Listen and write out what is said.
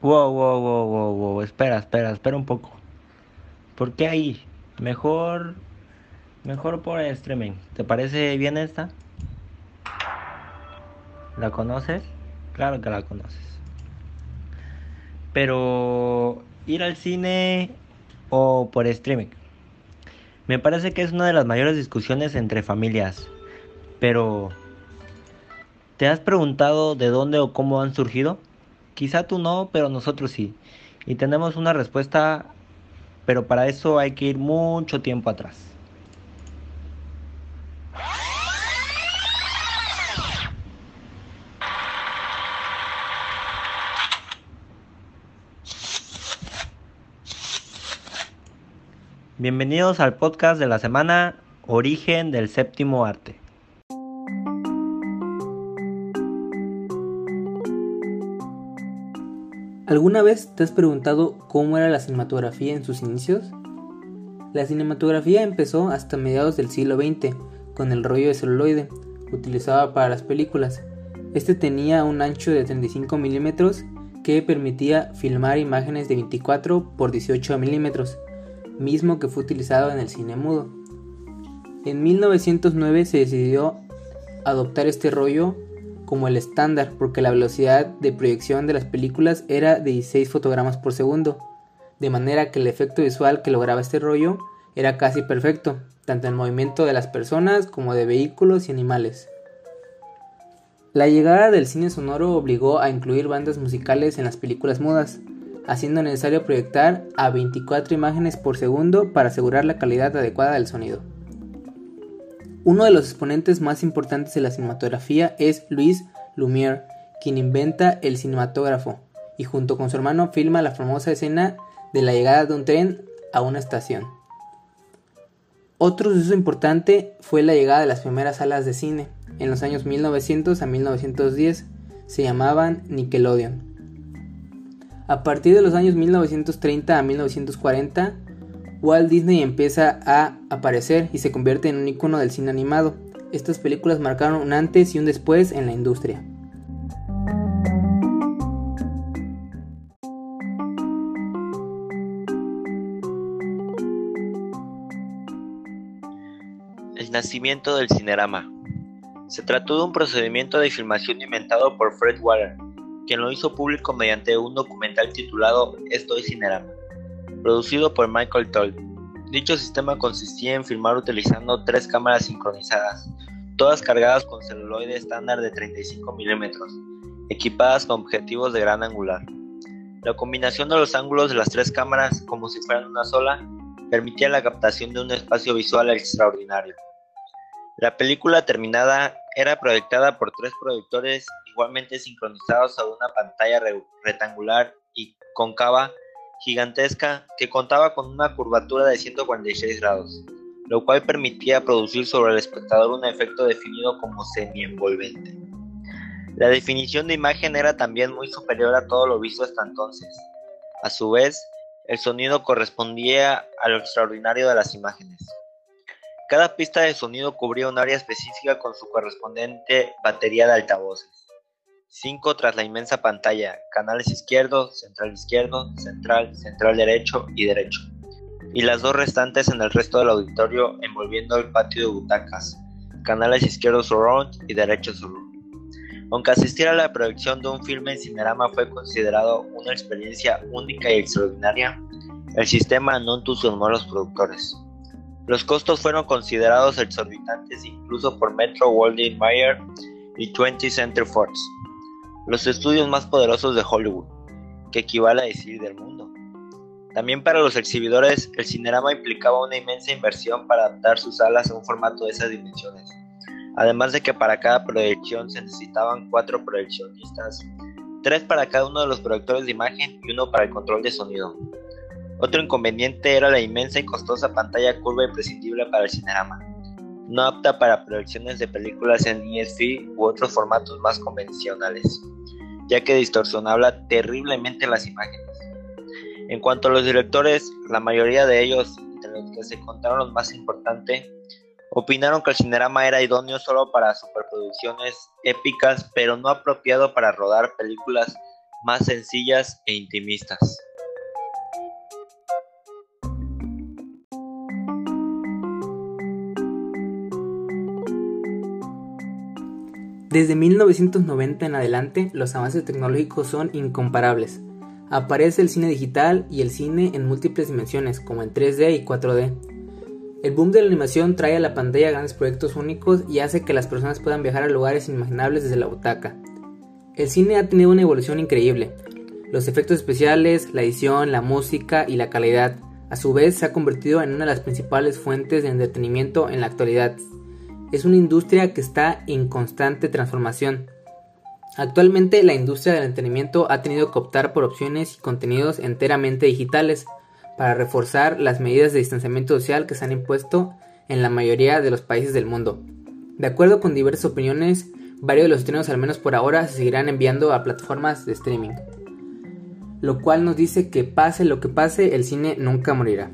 Wow, wow, wow, wow, wow, espera, espera, espera un poco. ¿Por qué ahí? Mejor, mejor por streaming. ¿Te parece bien esta? ¿La conoces? Claro que la conoces. Pero ir al cine o por streaming. Me parece que es una de las mayores discusiones entre familias. Pero, ¿te has preguntado de dónde o cómo han surgido? Quizá tú no, pero nosotros sí. Y tenemos una respuesta, pero para eso hay que ir mucho tiempo atrás. Bienvenidos al podcast de la semana Origen del Séptimo Arte. ¿Alguna vez te has preguntado cómo era la cinematografía en sus inicios? La cinematografía empezó hasta mediados del siglo XX con el rollo de celuloide utilizado para las películas. Este tenía un ancho de 35 milímetros que permitía filmar imágenes de 24 por 18 milímetros, mismo que fue utilizado en el cine mudo. En 1909 se decidió adoptar este rollo como el estándar porque la velocidad de proyección de las películas era de 16 fotogramas por segundo, de manera que el efecto visual que lograba este rollo era casi perfecto, tanto en el movimiento de las personas como de vehículos y animales. La llegada del cine sonoro obligó a incluir bandas musicales en las películas mudas, haciendo necesario proyectar a 24 imágenes por segundo para asegurar la calidad adecuada del sonido. Uno de los exponentes más importantes de la cinematografía es Louis Lumière, quien inventa el cinematógrafo y junto con su hermano filma la famosa escena de la llegada de un tren a una estación. Otro suceso importante fue la llegada de las primeras salas de cine. En los años 1900 a 1910 se llamaban Nickelodeon. A partir de los años 1930 a 1940 Walt Disney empieza a aparecer y se convierte en un icono del cine animado. Estas películas marcaron un antes y un después en la industria. El nacimiento del cinerama. Se trató de un procedimiento de filmación inventado por Fred Waller, quien lo hizo público mediante un documental titulado Estoy Cinerama producido por Michael Toll. Dicho sistema consistía en filmar utilizando tres cámaras sincronizadas, todas cargadas con celuloide estándar de 35 milímetros, equipadas con objetivos de gran angular. La combinación de los ángulos de las tres cámaras, como si fueran una sola, permitía la captación de un espacio visual extraordinario. La película terminada era proyectada por tres proyectores igualmente sincronizados a una pantalla rectangular y cóncava gigantesca que contaba con una curvatura de 146 grados, lo cual permitía producir sobre el espectador un efecto definido como semi-envolvente. La definición de imagen era también muy superior a todo lo visto hasta entonces. A su vez, el sonido correspondía a lo extraordinario de las imágenes. Cada pista de sonido cubría un área específica con su correspondiente batería de altavoces. 5 tras la inmensa pantalla, canales izquierdo, central izquierdo, central, central derecho y derecho, y las dos restantes en el resto del auditorio envolviendo el patio de butacas, canales izquierdo surround y derecho surround. Aunque asistir a la proyección de un filme en Cinerama fue considerado una experiencia única y extraordinaria, el sistema no entusiasmó a los productores. Los costos fueron considerados exorbitantes incluso por Metro Goldwyn Mayer y 20th Center Fox los estudios más poderosos de Hollywood, que equivale a decir del mundo. También para los exhibidores, el cinerama implicaba una inmensa inversión para adaptar sus salas a un formato de esas dimensiones, además de que para cada proyección se necesitaban cuatro proyeccionistas, tres para cada uno de los proyectores de imagen y uno para el control de sonido. Otro inconveniente era la inmensa y costosa pantalla curva imprescindible para el cinerama, no apta para proyecciones de películas en ESP u otros formatos más convencionales ya que distorsionaba terriblemente las imágenes. En cuanto a los directores, la mayoría de ellos, entre los que se contaron los más importantes, opinaron que el cinerama era idóneo solo para superproducciones épicas, pero no apropiado para rodar películas más sencillas e intimistas. Desde 1990 en adelante, los avances tecnológicos son incomparables. Aparece el cine digital y el cine en múltiples dimensiones, como en 3D y 4D. El boom de la animación trae a la pantalla grandes proyectos únicos y hace que las personas puedan viajar a lugares inimaginables desde la butaca. El cine ha tenido una evolución increíble. Los efectos especiales, la edición, la música y la calidad, a su vez, se ha convertido en una de las principales fuentes de entretenimiento en la actualidad es una industria que está en constante transformación. Actualmente la industria del entretenimiento ha tenido que optar por opciones y contenidos enteramente digitales para reforzar las medidas de distanciamiento social que se han impuesto en la mayoría de los países del mundo. De acuerdo con diversas opiniones, varios de los estrenos, al menos por ahora, se seguirán enviando a plataformas de streaming. Lo cual nos dice que pase lo que pase, el cine nunca morirá.